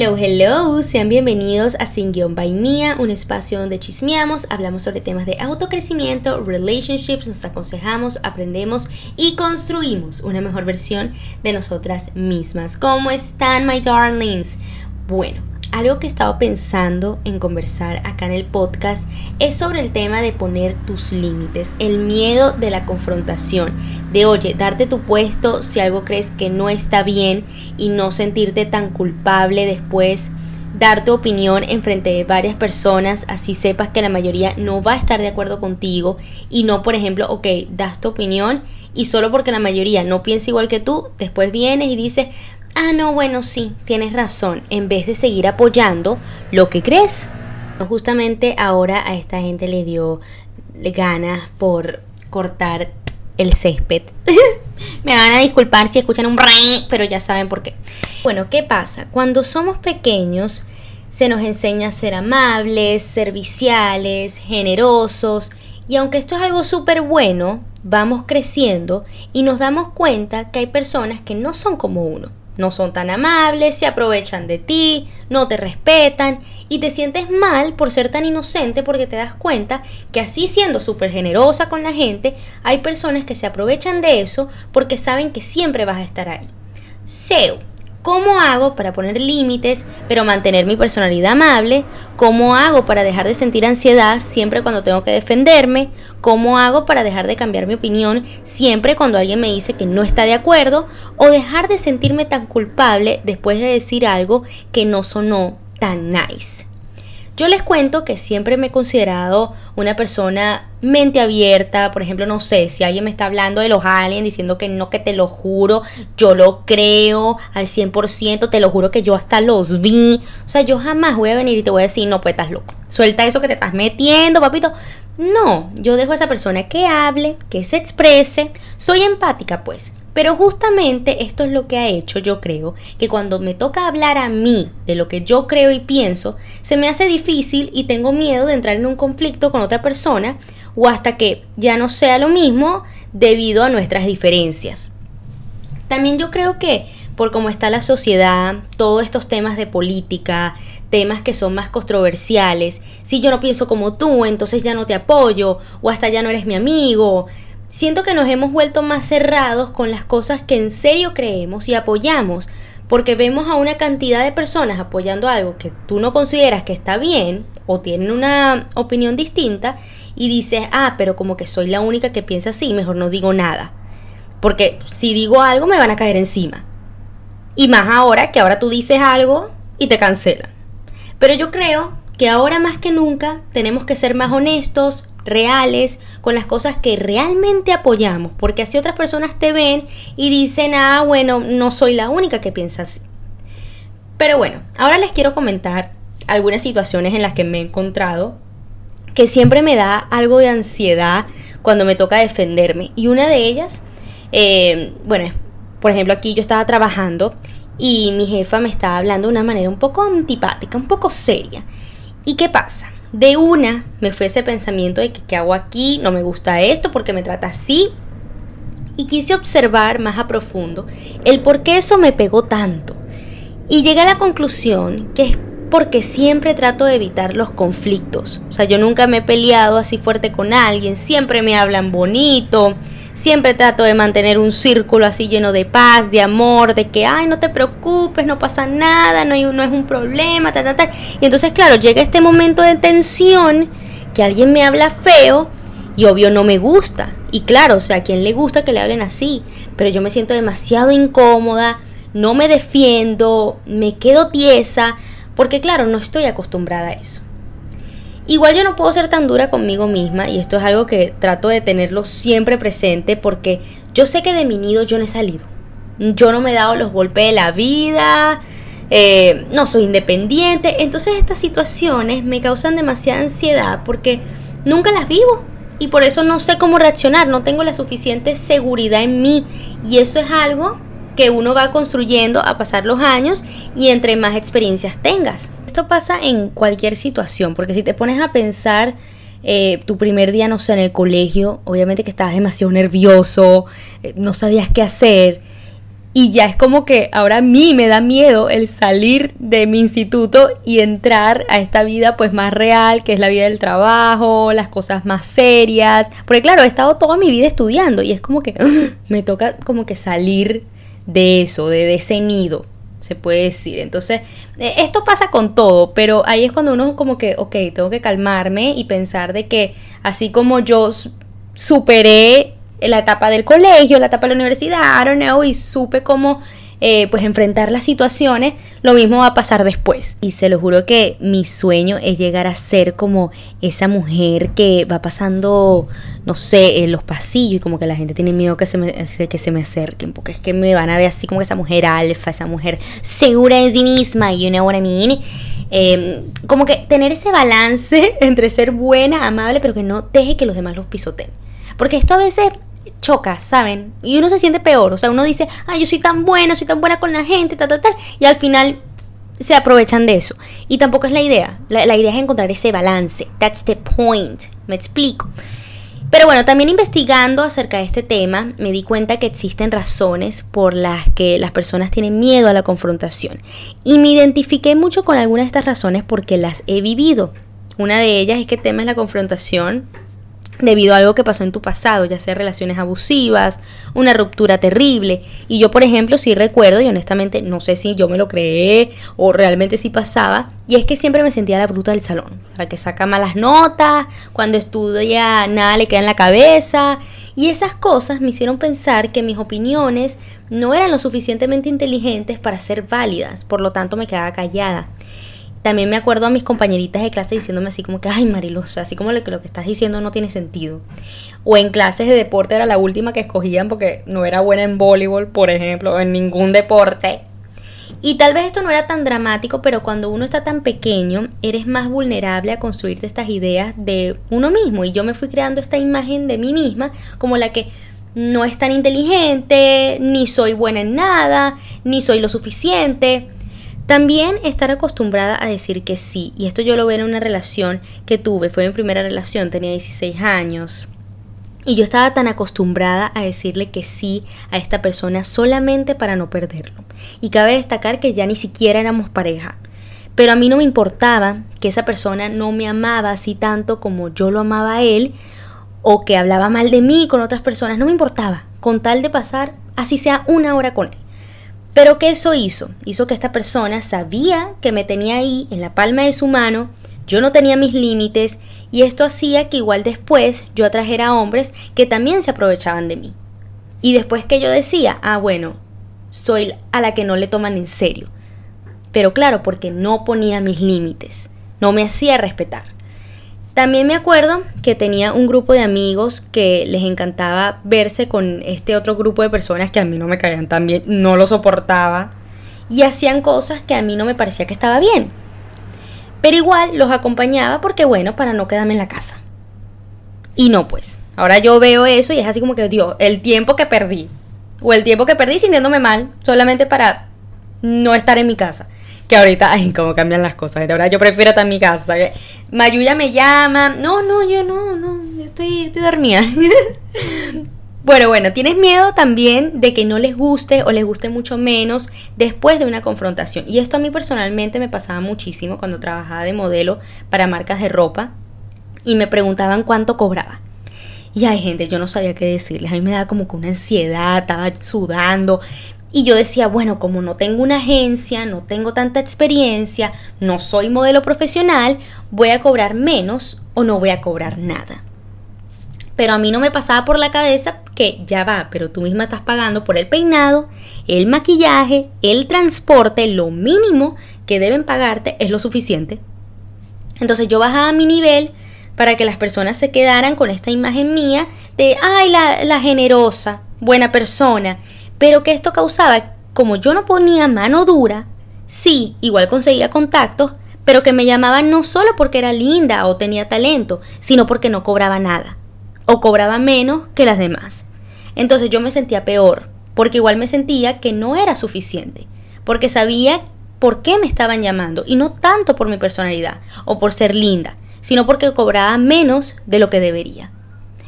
Hello, hello, sean bienvenidos a Sin Guión by Mía, un espacio donde chismeamos, hablamos sobre temas de autocrecimiento, relationships, nos aconsejamos, aprendemos y construimos una mejor versión de nosotras mismas. ¿Cómo están, my darlings? Bueno, algo que he estado pensando en conversar acá en el podcast es sobre el tema de poner tus límites, el miedo de la confrontación, de oye, darte tu puesto si algo crees que no está bien y no sentirte tan culpable después, dar tu opinión en frente de varias personas, así sepas que la mayoría no va a estar de acuerdo contigo y no, por ejemplo, ok, das tu opinión y solo porque la mayoría no piensa igual que tú, después vienes y dices, ah, no, bueno, sí, tienes razón, en vez de seguir apoyando lo que crees. Justamente ahora a esta gente le dio ganas por cortar el césped. Me van a disculpar si escuchan un ring, pero ya saben por qué. Bueno, ¿qué pasa? Cuando somos pequeños se nos enseña a ser amables, serviciales, generosos, y aunque esto es algo súper bueno, vamos creciendo y nos damos cuenta que hay personas que no son como uno no son tan amables, se aprovechan de ti, no te respetan y te sientes mal por ser tan inocente porque te das cuenta que así siendo súper generosa con la gente, hay personas que se aprovechan de eso porque saben que siempre vas a estar ahí. SEO ¿Cómo hago para poner límites pero mantener mi personalidad amable? ¿Cómo hago para dejar de sentir ansiedad siempre cuando tengo que defenderme? ¿Cómo hago para dejar de cambiar mi opinión siempre cuando alguien me dice que no está de acuerdo? ¿O dejar de sentirme tan culpable después de decir algo que no sonó tan nice? Yo les cuento que siempre me he considerado una persona mente abierta, por ejemplo, no sé, si alguien me está hablando de los aliens diciendo que no, que te lo juro, yo lo creo al 100%, te lo juro que yo hasta los vi. O sea, yo jamás voy a venir y te voy a decir, no, pues estás loco. Suelta eso que te estás metiendo, papito. No, yo dejo a esa persona que hable, que se exprese. Soy empática, pues. Pero justamente esto es lo que ha hecho, yo creo, que cuando me toca hablar a mí de lo que yo creo y pienso, se me hace difícil y tengo miedo de entrar en un conflicto con otra persona o hasta que ya no sea lo mismo debido a nuestras diferencias. También yo creo que por cómo está la sociedad, todos estos temas de política, temas que son más controversiales, si yo no pienso como tú, entonces ya no te apoyo o hasta ya no eres mi amigo, Siento que nos hemos vuelto más cerrados con las cosas que en serio creemos y apoyamos, porque vemos a una cantidad de personas apoyando algo que tú no consideras que está bien o tienen una opinión distinta y dices, ah, pero como que soy la única que piensa así, mejor no digo nada. Porque si digo algo me van a caer encima. Y más ahora que ahora tú dices algo y te cancelan. Pero yo creo que ahora más que nunca tenemos que ser más honestos, reales, con las cosas que realmente apoyamos, porque así otras personas te ven y dicen, ah, bueno, no soy la única que piensa así. Pero bueno, ahora les quiero comentar algunas situaciones en las que me he encontrado que siempre me da algo de ansiedad cuando me toca defenderme. Y una de ellas, eh, bueno, por ejemplo, aquí yo estaba trabajando y mi jefa me estaba hablando de una manera un poco antipática, un poco seria. ¿Y qué pasa? De una me fue ese pensamiento de que qué hago aquí, no me gusta esto, porque me trata así. Y quise observar más a profundo el por qué eso me pegó tanto. Y llegué a la conclusión que es porque siempre trato de evitar los conflictos. O sea, yo nunca me he peleado así fuerte con alguien, siempre me hablan bonito, Siempre trato de mantener un círculo así lleno de paz, de amor, de que, ay, no te preocupes, no pasa nada, no, hay, no es un problema, tal, tal, tal. Y entonces, claro, llega este momento de tensión, que alguien me habla feo y obvio no me gusta. Y claro, o sea, a quien le gusta que le hablen así, pero yo me siento demasiado incómoda, no me defiendo, me quedo tiesa, porque claro, no estoy acostumbrada a eso. Igual yo no puedo ser tan dura conmigo misma y esto es algo que trato de tenerlo siempre presente porque yo sé que de mi nido yo no he salido. Yo no me he dado los golpes de la vida, eh, no soy independiente. Entonces estas situaciones me causan demasiada ansiedad porque nunca las vivo y por eso no sé cómo reaccionar, no tengo la suficiente seguridad en mí y eso es algo que uno va construyendo a pasar los años y entre más experiencias tengas pasa en cualquier situación, porque si te pones a pensar eh, tu primer día, no sé, en el colegio, obviamente que estabas demasiado nervioso, eh, no sabías qué hacer. y ya es como que ahora a mí me da miedo el salir de mi instituto y entrar a esta vida pues más real, que es la vida del trabajo, las cosas más serias. Porque claro, he estado toda mi vida estudiando y es como que me toca como que salir de eso, de, ese nido, se puede decir. Entonces, e, esto pasa con todo, pero ahí es cuando uno como que, ok, tengo que calmarme y pensar de que así como yo superé la etapa del colegio, la etapa de la universidad, I don't know, y supe cómo eh, pues enfrentar las situaciones, lo mismo va a pasar después. Y se lo juro que mi sueño es llegar a ser como esa mujer que va pasando, no sé, en los pasillos y como que la gente tiene miedo que se me, que se me acerquen, porque es que me van a ver así como esa mujer alfa, esa mujer segura de sí misma, you know what I mean. Como que tener ese balance entre ser buena, amable, pero que no deje que los demás los pisoteen. Porque esto a veces choca, ¿saben? Y uno se siente peor, o sea, uno dice, ay, yo soy tan buena, soy tan buena con la gente, tal, tal, tal, y al final se aprovechan de eso. Y tampoco es la idea, la, la idea es encontrar ese balance, that's the point, me explico. Pero bueno, también investigando acerca de este tema, me di cuenta que existen razones por las que las personas tienen miedo a la confrontación. Y me identifiqué mucho con algunas de estas razones porque las he vivido. Una de ellas es que temes la confrontación debido a algo que pasó en tu pasado, ya sea relaciones abusivas, una ruptura terrible. Y yo, por ejemplo, sí recuerdo, y honestamente no sé si yo me lo creé o realmente sí pasaba, y es que siempre me sentía la bruta del salón, la que saca malas notas, cuando estudia nada le queda en la cabeza, y esas cosas me hicieron pensar que mis opiniones no eran lo suficientemente inteligentes para ser válidas, por lo tanto me quedaba callada. También me acuerdo a mis compañeritas de clase diciéndome así como que, ay Marilosa, así como lo que, lo que estás diciendo no tiene sentido. O en clases de deporte era la última que escogían porque no era buena en voleibol, por ejemplo, o en ningún deporte. Y tal vez esto no era tan dramático, pero cuando uno está tan pequeño, eres más vulnerable a construirte estas ideas de uno mismo. Y yo me fui creando esta imagen de mí misma como la que no es tan inteligente, ni soy buena en nada, ni soy lo suficiente. También estar acostumbrada a decir que sí, y esto yo lo veo en una relación que tuve, fue mi primera relación, tenía 16 años. Y yo estaba tan acostumbrada a decirle que sí a esta persona solamente para no perderlo. Y cabe destacar que ya ni siquiera éramos pareja. Pero a mí no me importaba que esa persona no me amaba así tanto como yo lo amaba a él, o que hablaba mal de mí con otras personas, no me importaba, con tal de pasar así sea una hora con él. Pero ¿qué eso hizo? Hizo que esta persona sabía que me tenía ahí en la palma de su mano, yo no tenía mis límites y esto hacía que igual después yo atrajera a hombres que también se aprovechaban de mí. Y después que yo decía, ah bueno, soy a la que no le toman en serio. Pero claro, porque no ponía mis límites, no me hacía respetar. También me acuerdo que tenía un grupo de amigos que les encantaba verse con este otro grupo de personas que a mí no me caían tan bien, no lo soportaba y hacían cosas que a mí no me parecía que estaba bien. Pero igual los acompañaba porque bueno, para no quedarme en la casa. Y no pues, ahora yo veo eso y es así como que, Dios, el tiempo que perdí. O el tiempo que perdí sintiéndome mal solamente para no estar en mi casa que ahorita, ay, cómo cambian las cosas. De ahora yo prefiero estar en mi casa. Mayuya me llama. No, no, yo no, no, yo estoy, estoy dormida. bueno, bueno, tienes miedo también de que no les guste o les guste mucho menos después de una confrontación. Y esto a mí personalmente me pasaba muchísimo cuando trabajaba de modelo para marcas de ropa y me preguntaban cuánto cobraba. Y hay gente, yo no sabía qué decirles. A mí me daba como que una ansiedad, estaba sudando. Y yo decía, bueno, como no tengo una agencia, no tengo tanta experiencia, no soy modelo profesional, voy a cobrar menos o no voy a cobrar nada. Pero a mí no me pasaba por la cabeza que ya va, pero tú misma estás pagando por el peinado, el maquillaje, el transporte, lo mínimo que deben pagarte es lo suficiente. Entonces yo bajaba mi nivel para que las personas se quedaran con esta imagen mía de, ay, la, la generosa, buena persona pero que esto causaba, como yo no ponía mano dura, sí, igual conseguía contactos, pero que me llamaban no solo porque era linda o tenía talento, sino porque no cobraba nada, o cobraba menos que las demás. Entonces yo me sentía peor, porque igual me sentía que no era suficiente, porque sabía por qué me estaban llamando, y no tanto por mi personalidad o por ser linda, sino porque cobraba menos de lo que debería.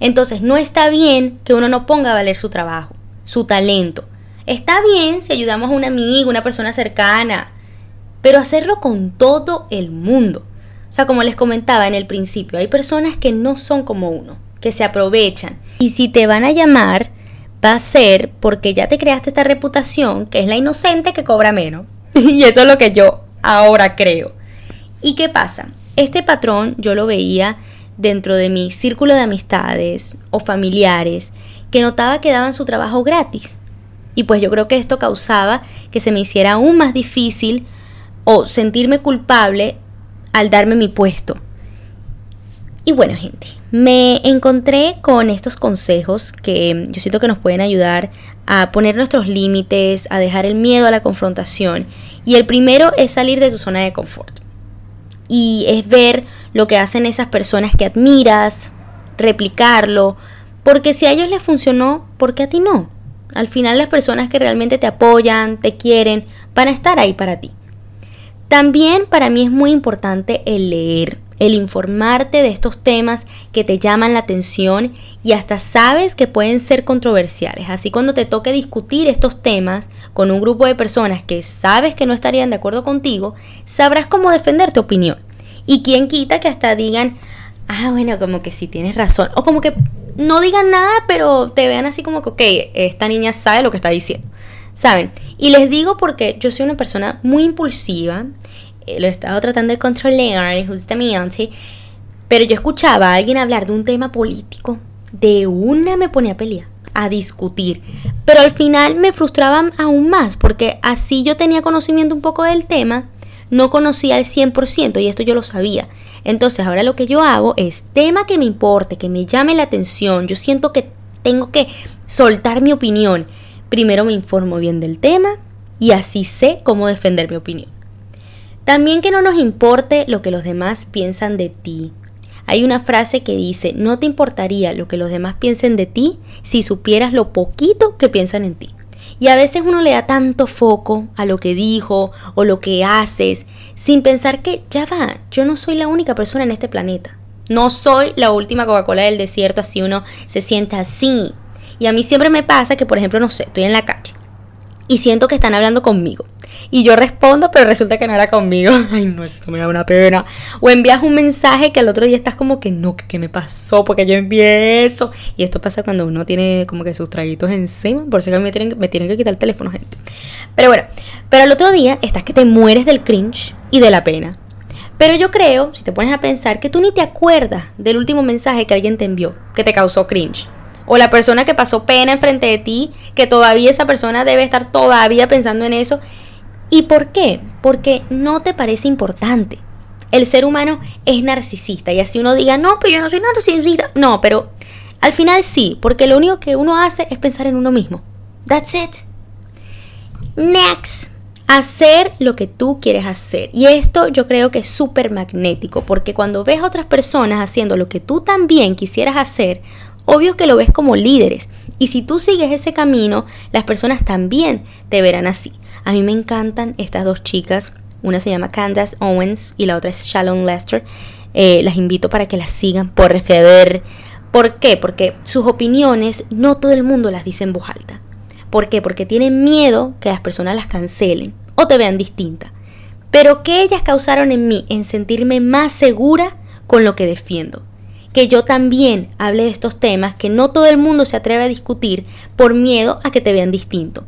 Entonces no está bien que uno no ponga a valer su trabajo su talento. Está bien si ayudamos a un amigo, una persona cercana, pero hacerlo con todo el mundo. O sea, como les comentaba en el principio, hay personas que no son como uno, que se aprovechan. Y si te van a llamar, va a ser porque ya te creaste esta reputación, que es la inocente que cobra menos. y eso es lo que yo ahora creo. ¿Y qué pasa? Este patrón yo lo veía dentro de mi círculo de amistades o familiares que notaba que daban su trabajo gratis. Y pues yo creo que esto causaba que se me hiciera aún más difícil o sentirme culpable al darme mi puesto. Y bueno, gente, me encontré con estos consejos que yo siento que nos pueden ayudar a poner nuestros límites, a dejar el miedo a la confrontación. Y el primero es salir de tu zona de confort. Y es ver lo que hacen esas personas que admiras, replicarlo, porque si a ellos les funcionó, ¿por qué a ti no? Al final las personas que realmente te apoyan, te quieren, van a estar ahí para ti. También para mí es muy importante el leer, el informarte de estos temas que te llaman la atención y hasta sabes que pueden ser controversiales. Así cuando te toque discutir estos temas con un grupo de personas que sabes que no estarían de acuerdo contigo, sabrás cómo defender tu opinión. Y quien quita que hasta digan, ah, bueno, como que sí tienes razón. O como que no digan nada, pero te vean así como que, ok, esta niña sabe lo que está diciendo. ¿Saben? Y les digo porque yo soy una persona muy impulsiva, eh, lo he estado tratando de controlar justamente, pero yo escuchaba a alguien hablar de un tema político, de una me ponía a pelear, a discutir, pero al final me frustraban aún más porque así yo tenía conocimiento un poco del tema, no conocía al 100% y esto yo lo sabía. Entonces ahora lo que yo hago es tema que me importe, que me llame la atención, yo siento que tengo que soltar mi opinión Primero me informo bien del tema y así sé cómo defender mi opinión. También que no nos importe lo que los demás piensan de ti. Hay una frase que dice, no te importaría lo que los demás piensen de ti si supieras lo poquito que piensan en ti. Y a veces uno le da tanto foco a lo que dijo o lo que haces, sin pensar que ya va, yo no soy la única persona en este planeta. No soy la última Coca-Cola del desierto, así uno se sienta así. Y a mí siempre me pasa que, por ejemplo, no sé, estoy en la calle y siento que están hablando conmigo. Y yo respondo, pero resulta que no era conmigo. Ay, no, esto me da una pena. O envías un mensaje que al otro día estás como que no, ¿qué me pasó? Porque yo envié eso. Y esto pasa cuando uno tiene como que sus traguitos encima. Por eso que me tienen, me tienen que quitar el teléfono, gente. Pero bueno, pero al otro día estás que te mueres del cringe y de la pena. Pero yo creo, si te pones a pensar, que tú ni te acuerdas del último mensaje que alguien te envió, que te causó cringe o la persona que pasó pena enfrente de ti, que todavía esa persona debe estar todavía pensando en eso. ¿Y por qué? Porque no te parece importante. El ser humano es narcisista y así uno diga, no, pero yo no soy narcisista. No, pero al final sí, porque lo único que uno hace es pensar en uno mismo. That's it. Next. Hacer lo que tú quieres hacer. Y esto yo creo que es súper magnético, porque cuando ves a otras personas haciendo lo que tú también quisieras hacer, obvio que lo ves como líderes. Y si tú sigues ese camino, las personas también te verán así. A mí me encantan estas dos chicas. Una se llama Candace Owens y la otra es Shalom Lester. Eh, las invito para que las sigan por referir. ¿Por qué? Porque sus opiniones no todo el mundo las dice en voz alta. ¿Por qué? Porque tienen miedo que las personas las cancelen o te vean distinta. Pero que ellas causaron en mí en sentirme más segura con lo que defiendo que yo también hable de estos temas que no todo el mundo se atreve a discutir por miedo a que te vean distinto.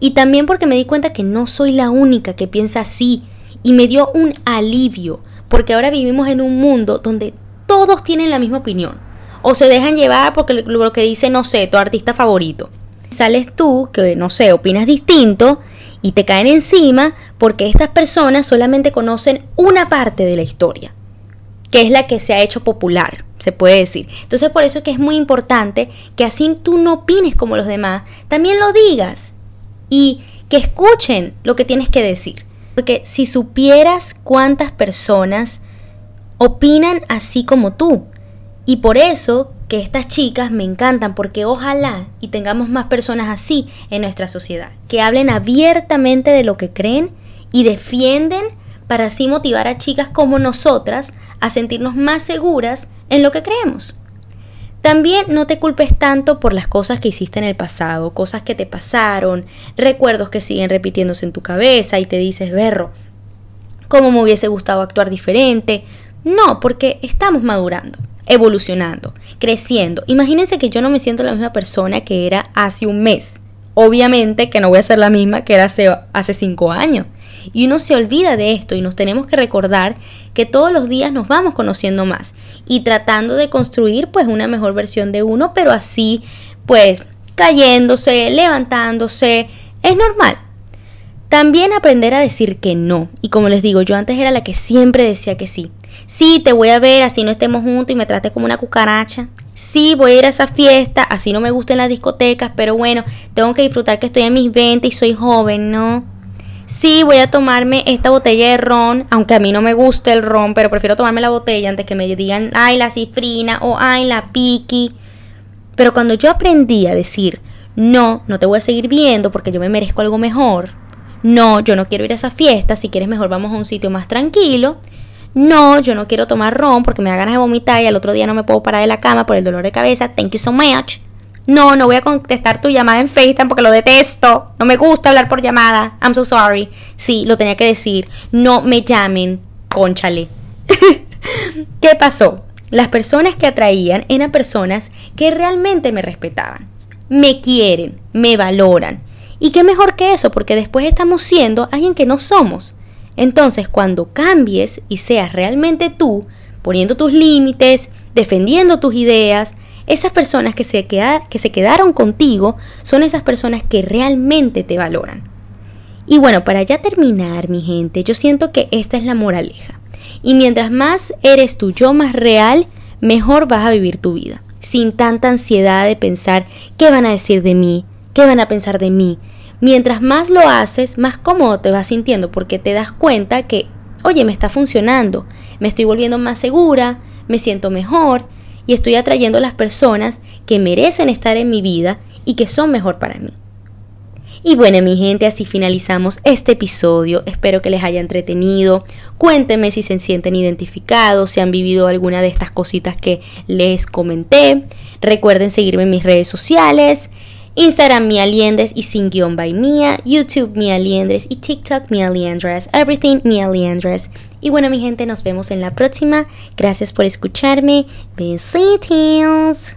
Y también porque me di cuenta que no soy la única que piensa así y me dio un alivio, porque ahora vivimos en un mundo donde todos tienen la misma opinión o se dejan llevar porque lo que dice, no sé, tu artista favorito. Sales tú que, no sé, opinas distinto y te caen encima porque estas personas solamente conocen una parte de la historia, que es la que se ha hecho popular se puede decir. Entonces por eso es que es muy importante que así tú no opines como los demás, también lo digas y que escuchen lo que tienes que decir. Porque si supieras cuántas personas opinan así como tú, y por eso que estas chicas me encantan, porque ojalá y tengamos más personas así en nuestra sociedad, que hablen abiertamente de lo que creen y defienden para así motivar a chicas como nosotras a sentirnos más seguras en lo que creemos. También no te culpes tanto por las cosas que hiciste en el pasado, cosas que te pasaron, recuerdos que siguen repitiéndose en tu cabeza y te dices, berro, ¿cómo me hubiese gustado actuar diferente? No, porque estamos madurando, evolucionando, creciendo. Imagínense que yo no me siento la misma persona que era hace un mes. Obviamente que no voy a ser la misma que era hace, hace cinco años. Y uno se olvida de esto y nos tenemos que recordar que todos los días nos vamos conociendo más y tratando de construir pues una mejor versión de uno, pero así pues cayéndose, levantándose, es normal. También aprender a decir que no. Y como les digo, yo antes era la que siempre decía que sí. Sí, te voy a ver así no estemos juntos y me trates como una cucaracha. Sí, voy a ir a esa fiesta, así no me gustan las discotecas, pero bueno, tengo que disfrutar que estoy en mis 20 y soy joven, ¿no? Sí voy a tomarme esta botella de ron, aunque a mí no me guste el ron, pero prefiero tomarme la botella antes que me digan, ay, la cifrina o ay, la piqui. Pero cuando yo aprendí a decir, no, no te voy a seguir viendo porque yo me merezco algo mejor. No, yo no quiero ir a esa fiesta, si quieres mejor vamos a un sitio más tranquilo. No, yo no quiero tomar ron porque me da ganas de vomitar y al otro día no me puedo parar de la cama por el dolor de cabeza. Thank you so much. No, no voy a contestar tu llamada en FaceTime porque lo detesto. No me gusta hablar por llamada. I'm so sorry. Sí, lo tenía que decir. No me llamen, conchale. ¿Qué pasó? Las personas que atraían eran personas que realmente me respetaban. Me quieren, me valoran. Y qué mejor que eso, porque después estamos siendo alguien que no somos. Entonces, cuando cambies y seas realmente tú, poniendo tus límites, defendiendo tus ideas, esas personas que se, que se quedaron contigo son esas personas que realmente te valoran. Y bueno, para ya terminar, mi gente, yo siento que esta es la moraleja. Y mientras más eres tu yo más real, mejor vas a vivir tu vida. Sin tanta ansiedad de pensar qué van a decir de mí, qué van a pensar de mí. Mientras más lo haces, más cómodo te vas sintiendo porque te das cuenta que, oye, me está funcionando, me estoy volviendo más segura, me siento mejor y estoy atrayendo a las personas que merecen estar en mi vida y que son mejor para mí. Y bueno, mi gente, así finalizamos este episodio. Espero que les haya entretenido. Cuéntenme si se sienten identificados, si han vivido alguna de estas cositas que les comenté. Recuerden seguirme en mis redes sociales. Instagram Mia Liendres y sin guion by Mia, YouTube Mia Liendres y TikTok Mia Liendres, everything Mia Liendres. Y bueno mi gente, nos vemos en la próxima. Gracias por escucharme. Besitos.